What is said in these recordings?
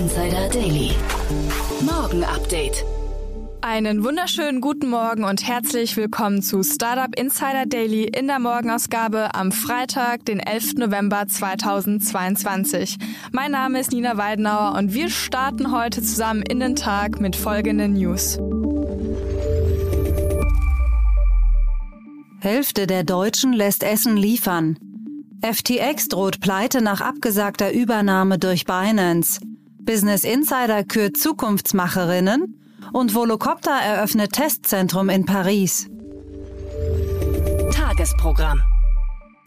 Insider Daily. Morgen Update. Einen wunderschönen guten Morgen und herzlich willkommen zu Startup Insider Daily in der Morgenausgabe am Freitag, den 11. November 2022. Mein Name ist Nina Weidenauer und wir starten heute zusammen in den Tag mit folgenden News. Hälfte der Deutschen lässt Essen liefern. FTX droht Pleite nach abgesagter Übernahme durch Binance. Business Insider kürt Zukunftsmacherinnen und Volocopter eröffnet Testzentrum in Paris. Tagesprogramm.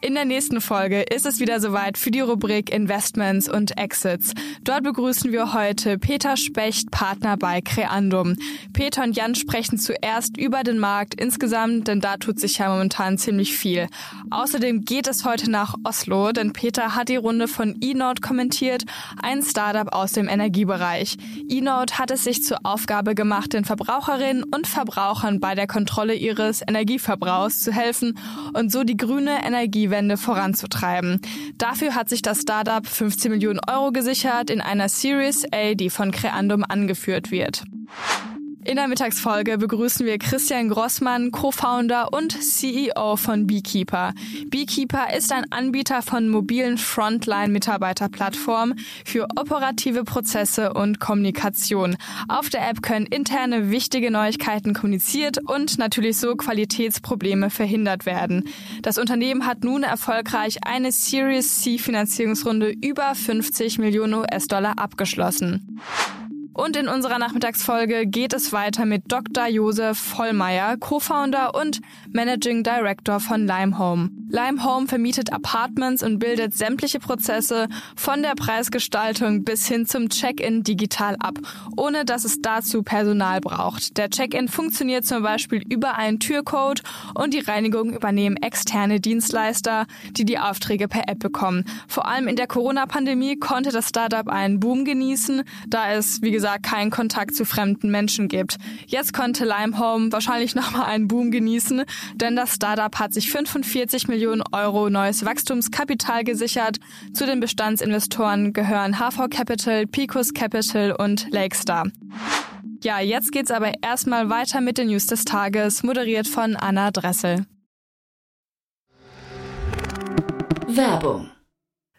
In der nächsten Folge ist es wieder soweit für die Rubrik Investments und Exits. Dort begrüßen wir heute Peter Specht, Partner bei Creandum. Peter und Jan sprechen zuerst über den Markt insgesamt, denn da tut sich ja momentan ziemlich viel. Außerdem geht es heute nach Oslo, denn Peter hat die Runde von eNote kommentiert, ein Startup aus dem Energiebereich. eNote hat es sich zur Aufgabe gemacht, den Verbraucherinnen und Verbrauchern bei der Kontrolle ihres Energieverbrauchs zu helfen und so die grüne Energiewende voranzutreiben. Dafür hat sich das Startup 15 Millionen Euro gesichert in einer Series A, die von Creandum angeführt wird. In der Mittagsfolge begrüßen wir Christian Grossmann, Co-Founder und CEO von Beekeeper. Beekeeper ist ein Anbieter von mobilen Frontline-Mitarbeiterplattformen für operative Prozesse und Kommunikation. Auf der App können interne wichtige Neuigkeiten kommuniziert und natürlich so Qualitätsprobleme verhindert werden. Das Unternehmen hat nun erfolgreich eine Series C Finanzierungsrunde über 50 Millionen US-Dollar abgeschlossen. Und in unserer Nachmittagsfolge geht es weiter mit Dr. Josef Vollmeier, Co-Founder und Managing Director von Limehome. Limehome vermietet Apartments und bildet sämtliche Prozesse von der Preisgestaltung bis hin zum Check-in digital ab, ohne dass es dazu Personal braucht. Der Check-in funktioniert zum Beispiel über einen Türcode und die Reinigung übernehmen externe Dienstleister, die die Aufträge per App bekommen. Vor allem in der Corona-Pandemie konnte das Startup einen Boom genießen, da es, wie gesagt, keinen Kontakt zu fremden Menschen gibt. Jetzt konnte Limehome wahrscheinlich nochmal einen Boom genießen, denn das Startup hat sich 45 Millionen Euro neues Wachstumskapital gesichert. Zu den Bestandsinvestoren gehören HV Capital, Picos Capital und Lakestar. Ja, jetzt geht's aber erstmal weiter mit den News des Tages, moderiert von Anna Dressel. Werbung.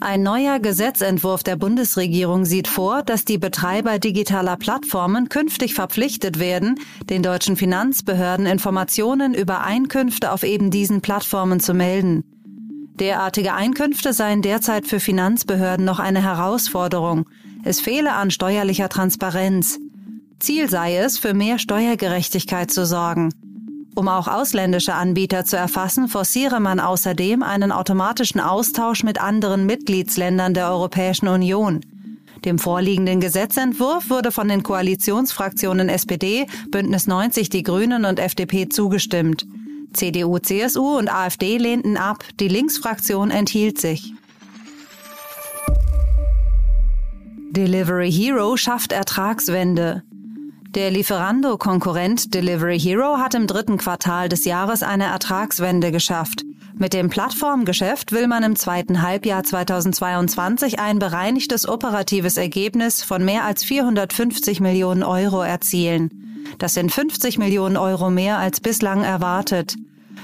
Ein neuer Gesetzentwurf der Bundesregierung sieht vor, dass die Betreiber digitaler Plattformen künftig verpflichtet werden, den deutschen Finanzbehörden Informationen über Einkünfte auf eben diesen Plattformen zu melden. Derartige Einkünfte seien derzeit für Finanzbehörden noch eine Herausforderung. Es fehle an steuerlicher Transparenz. Ziel sei es, für mehr Steuergerechtigkeit zu sorgen. Um auch ausländische Anbieter zu erfassen, forciere man außerdem einen automatischen Austausch mit anderen Mitgliedsländern der Europäischen Union. Dem vorliegenden Gesetzentwurf wurde von den Koalitionsfraktionen SPD, Bündnis 90 Die Grünen und FDP zugestimmt. CDU, CSU und AfD lehnten ab, die Linksfraktion enthielt sich. Delivery Hero schafft Ertragswende. Der Lieferando-Konkurrent Delivery Hero hat im dritten Quartal des Jahres eine Ertragswende geschafft. Mit dem Plattformgeschäft will man im zweiten Halbjahr 2022 ein bereinigtes operatives Ergebnis von mehr als 450 Millionen Euro erzielen. Das sind 50 Millionen Euro mehr als bislang erwartet.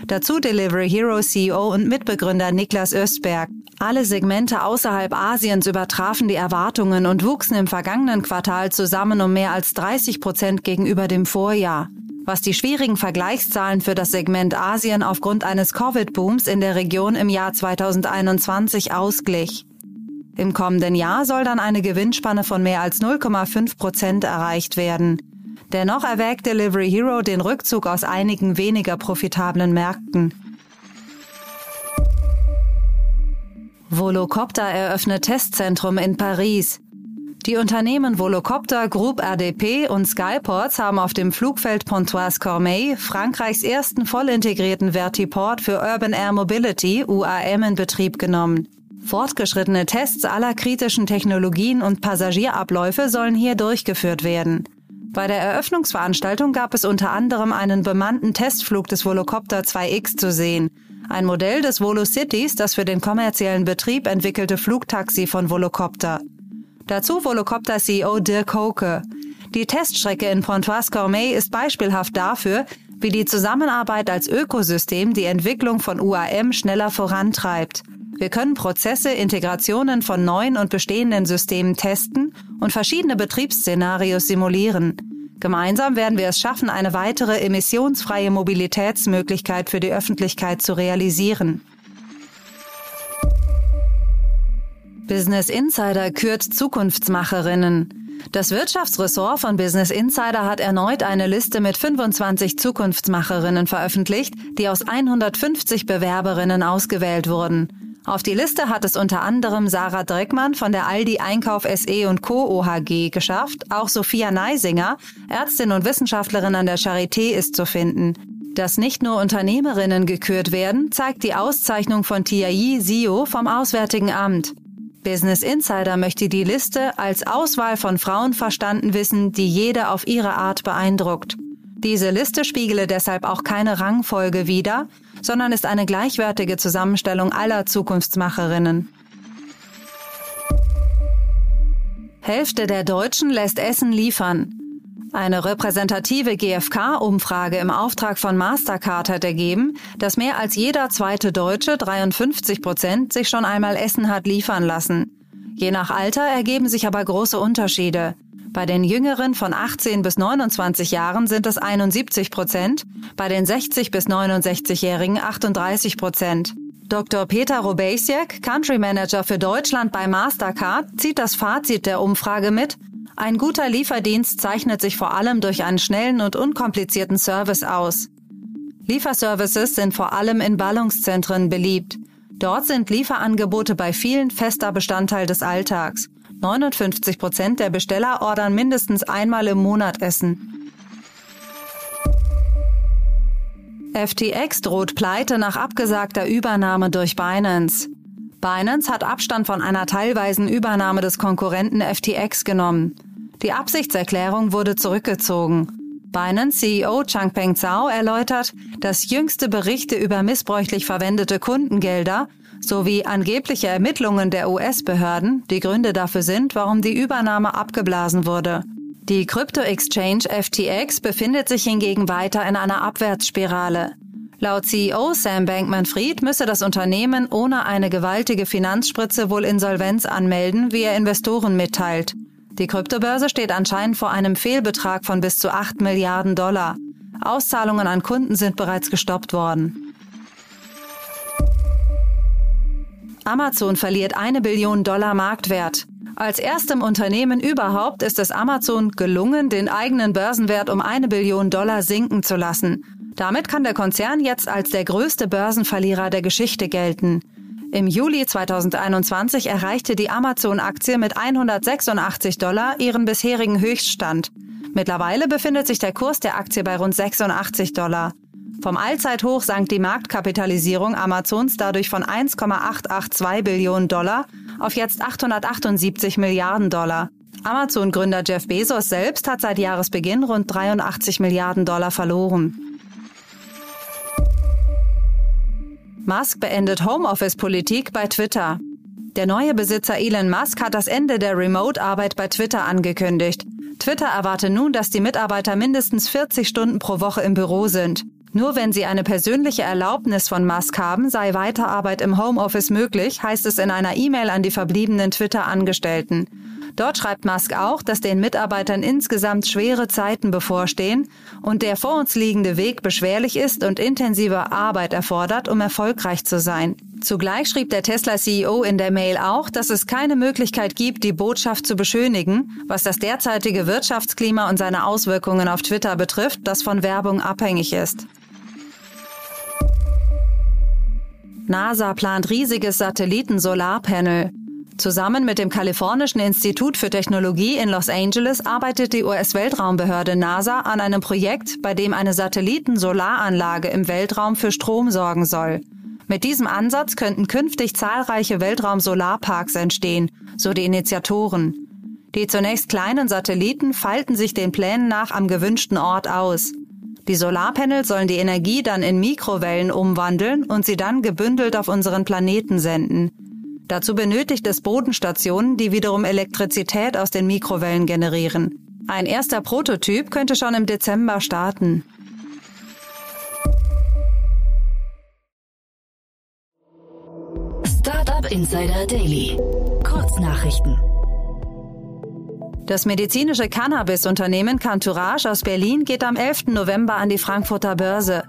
Dazu Delivery Hero CEO und Mitbegründer Niklas Östberg. Alle Segmente außerhalb Asiens übertrafen die Erwartungen und wuchsen im vergangenen Quartal zusammen um mehr als 30 Prozent gegenüber dem Vorjahr. Was die schwierigen Vergleichszahlen für das Segment Asien aufgrund eines Covid-Booms in der Region im Jahr 2021 ausglich. Im kommenden Jahr soll dann eine Gewinnspanne von mehr als 0,5 Prozent erreicht werden. Dennoch erwägt Delivery Hero den Rückzug aus einigen weniger profitablen Märkten. Volocopter eröffnet Testzentrum in Paris. Die Unternehmen Volocopter, Group RDP und Skyports haben auf dem Flugfeld Pontoise Cormeil Frankreichs ersten vollintegrierten Vertiport für Urban Air Mobility UAM in Betrieb genommen. Fortgeschrittene Tests aller kritischen Technologien und Passagierabläufe sollen hier durchgeführt werden. Bei der Eröffnungsveranstaltung gab es unter anderem einen bemannten Testflug des Volocopter 2X zu sehen, ein Modell des Volocities, das für den kommerziellen Betrieb entwickelte Flugtaxi von Volocopter. Dazu Volocopter CEO Dirk Hoke. Die Teststrecke in Pontoise-Cormeil ist beispielhaft dafür, wie die Zusammenarbeit als Ökosystem die Entwicklung von UAM schneller vorantreibt. Wir können Prozesse, Integrationen von neuen und bestehenden Systemen testen und verschiedene Betriebsszenarios simulieren. Gemeinsam werden wir es schaffen, eine weitere emissionsfreie Mobilitätsmöglichkeit für die Öffentlichkeit zu realisieren. Business Insider kürt Zukunftsmacherinnen. Das Wirtschaftsressort von Business Insider hat erneut eine Liste mit 25 Zukunftsmacherinnen veröffentlicht, die aus 150 Bewerberinnen ausgewählt wurden. Auf die Liste hat es unter anderem Sarah Dreckmann von der Aldi Einkauf SE und Co. OHG geschafft. Auch Sophia Neisinger, Ärztin und Wissenschaftlerin an der Charité, ist zu finden. Dass nicht nur Unternehmerinnen gekürt werden, zeigt die Auszeichnung von Tiayi Sio vom Auswärtigen Amt. Business Insider möchte die Liste als Auswahl von Frauen verstanden wissen, die jede auf ihre Art beeindruckt. Diese Liste spiegele deshalb auch keine Rangfolge wider, sondern ist eine gleichwertige Zusammenstellung aller Zukunftsmacherinnen. Hälfte der Deutschen lässt Essen liefern. Eine repräsentative GfK-Umfrage im Auftrag von Mastercard hat ergeben, dass mehr als jeder zweite Deutsche, 53 Prozent, sich schon einmal Essen hat liefern lassen. Je nach Alter ergeben sich aber große Unterschiede. Bei den Jüngeren von 18 bis 29 Jahren sind es 71 Prozent, bei den 60 bis 69-Jährigen 38 Prozent. Dr. Peter Robejsiek, Country Manager für Deutschland bei Mastercard, zieht das Fazit der Umfrage mit, ein guter Lieferdienst zeichnet sich vor allem durch einen schnellen und unkomplizierten Service aus. Lieferservices sind vor allem in Ballungszentren beliebt. Dort sind Lieferangebote bei vielen fester Bestandteil des Alltags. 59 Prozent der Besteller ordern mindestens einmal im Monat Essen. FTX droht Pleite nach abgesagter Übernahme durch Binance. Binance hat Abstand von einer teilweisen Übernahme des Konkurrenten FTX genommen. Die Absichtserklärung wurde zurückgezogen. Binance CEO Changpeng Zhao erläutert, dass jüngste Berichte über missbräuchlich verwendete Kundengelder sowie angebliche Ermittlungen der US-Behörden die Gründe dafür sind, warum die Übernahme abgeblasen wurde. Die Krypto-Exchange FTX befindet sich hingegen weiter in einer Abwärtsspirale. Laut CEO Sam Bankman-Fried müsse das Unternehmen ohne eine gewaltige Finanzspritze wohl Insolvenz anmelden, wie er Investoren mitteilt. Die Kryptobörse steht anscheinend vor einem Fehlbetrag von bis zu 8 Milliarden Dollar. Auszahlungen an Kunden sind bereits gestoppt worden. Amazon verliert eine Billion Dollar Marktwert. Als erstem Unternehmen überhaupt ist es Amazon gelungen, den eigenen Börsenwert um eine Billion Dollar sinken zu lassen. Damit kann der Konzern jetzt als der größte Börsenverlierer der Geschichte gelten. Im Juli 2021 erreichte die Amazon-Aktie mit 186 Dollar ihren bisherigen Höchststand. Mittlerweile befindet sich der Kurs der Aktie bei rund 86 Dollar. Vom Allzeithoch sank die Marktkapitalisierung Amazons dadurch von 1,882 Billionen Dollar auf jetzt 878 Milliarden Dollar. Amazon-Gründer Jeff Bezos selbst hat seit Jahresbeginn rund 83 Milliarden Dollar verloren. Musk beendet Homeoffice-Politik bei Twitter. Der neue Besitzer Elon Musk hat das Ende der Remote-Arbeit bei Twitter angekündigt. Twitter erwarte nun, dass die Mitarbeiter mindestens 40 Stunden pro Woche im Büro sind. Nur wenn sie eine persönliche Erlaubnis von Musk haben, sei Weiterarbeit im Homeoffice möglich, heißt es in einer E-Mail an die verbliebenen Twitter-Angestellten. Dort schreibt Musk auch, dass den Mitarbeitern insgesamt schwere Zeiten bevorstehen und der vor uns liegende Weg beschwerlich ist und intensive Arbeit erfordert, um erfolgreich zu sein. Zugleich schrieb der Tesla-CEO in der Mail auch, dass es keine Möglichkeit gibt, die Botschaft zu beschönigen, was das derzeitige Wirtschaftsklima und seine Auswirkungen auf Twitter betrifft, das von Werbung abhängig ist. NASA plant riesiges Satelliten-Solarpanel. Zusammen mit dem Kalifornischen Institut für Technologie in Los Angeles arbeitet die US-Weltraumbehörde NASA an einem Projekt, bei dem eine Satelliten-Solaranlage im Weltraum für Strom sorgen soll. Mit diesem Ansatz könnten künftig zahlreiche Weltraum-Solarparks entstehen, so die Initiatoren. Die zunächst kleinen Satelliten falten sich den Plänen nach am gewünschten Ort aus. Die Solarpanels sollen die Energie dann in Mikrowellen umwandeln und sie dann gebündelt auf unseren Planeten senden. Dazu benötigt es Bodenstationen, die wiederum Elektrizität aus den Mikrowellen generieren. Ein erster Prototyp könnte schon im Dezember starten. Startup Insider Daily. Kurznachrichten. Das medizinische Cannabis-Unternehmen Cantourage aus Berlin geht am 11. November an die Frankfurter Börse.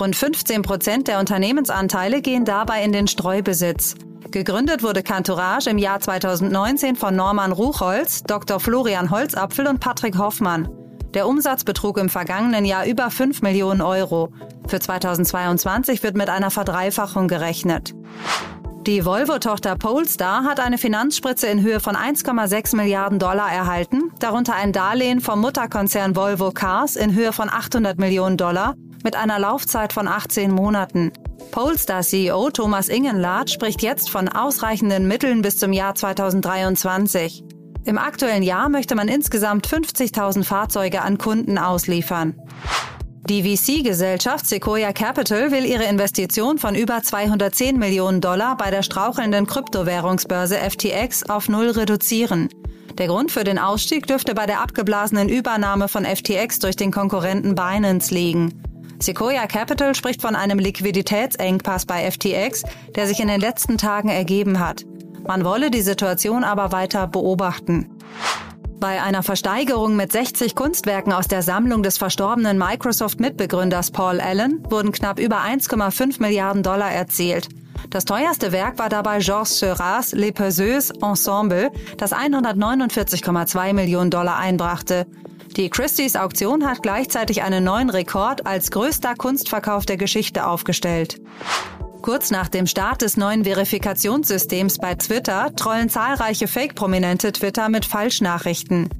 Rund 15 Prozent der Unternehmensanteile gehen dabei in den Streubesitz. Gegründet wurde Cantourage im Jahr 2019 von Norman Ruchholz, Dr. Florian Holzapfel und Patrick Hoffmann. Der Umsatz betrug im vergangenen Jahr über 5 Millionen Euro. Für 2022 wird mit einer Verdreifachung gerechnet. Die Volvo-Tochter Polestar hat eine Finanzspritze in Höhe von 1,6 Milliarden Dollar erhalten, darunter ein Darlehen vom Mutterkonzern Volvo Cars in Höhe von 800 Millionen Dollar mit einer Laufzeit von 18 Monaten. Polestar-CEO Thomas Ingenlath spricht jetzt von ausreichenden Mitteln bis zum Jahr 2023. Im aktuellen Jahr möchte man insgesamt 50.000 Fahrzeuge an Kunden ausliefern. Die VC-Gesellschaft Sequoia Capital will ihre Investition von über 210 Millionen Dollar bei der strauchelnden Kryptowährungsbörse FTX auf Null reduzieren. Der Grund für den Ausstieg dürfte bei der abgeblasenen Übernahme von FTX durch den Konkurrenten Binance liegen. Sequoia Capital spricht von einem Liquiditätsengpass bei FTX, der sich in den letzten Tagen ergeben hat. Man wolle die Situation aber weiter beobachten. Bei einer Versteigerung mit 60 Kunstwerken aus der Sammlung des verstorbenen Microsoft-Mitbegründers Paul Allen wurden knapp über 1,5 Milliarden Dollar erzielt. Das teuerste Werk war dabei Georges Seurat's Les Peseuses Ensemble, das 149,2 Millionen Dollar einbrachte. Die Christie's Auktion hat gleichzeitig einen neuen Rekord als größter Kunstverkauf der Geschichte aufgestellt. Kurz nach dem Start des neuen Verifikationssystems bei Twitter trollen zahlreiche Fake-Prominente Twitter mit Falschnachrichten.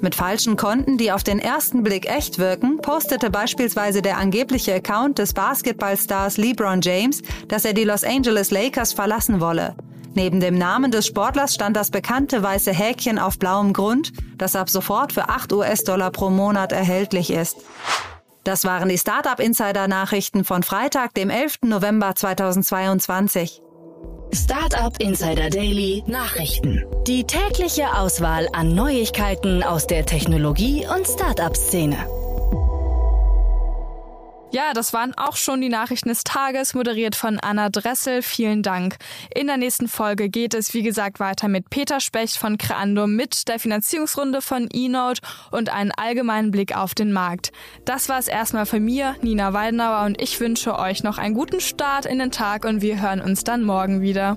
Mit falschen Konten, die auf den ersten Blick echt wirken, postete beispielsweise der angebliche Account des Basketballstars LeBron James, dass er die Los Angeles Lakers verlassen wolle. Neben dem Namen des Sportlers stand das bekannte weiße Häkchen auf blauem Grund, das ab sofort für 8 US-Dollar pro Monat erhältlich ist. Das waren die Startup Insider Nachrichten von Freitag, dem 11. November 2022. Startup Insider Daily Nachrichten. Die tägliche Auswahl an Neuigkeiten aus der Technologie- und Startup-Szene. Ja, das waren auch schon die Nachrichten des Tages, moderiert von Anna Dressel. Vielen Dank. In der nächsten Folge geht es, wie gesagt, weiter mit Peter Specht von Creandum mit der Finanzierungsrunde von eNote und einen allgemeinen Blick auf den Markt. Das war es erstmal von mir, Nina Weidenauer, und ich wünsche euch noch einen guten Start in den Tag und wir hören uns dann morgen wieder.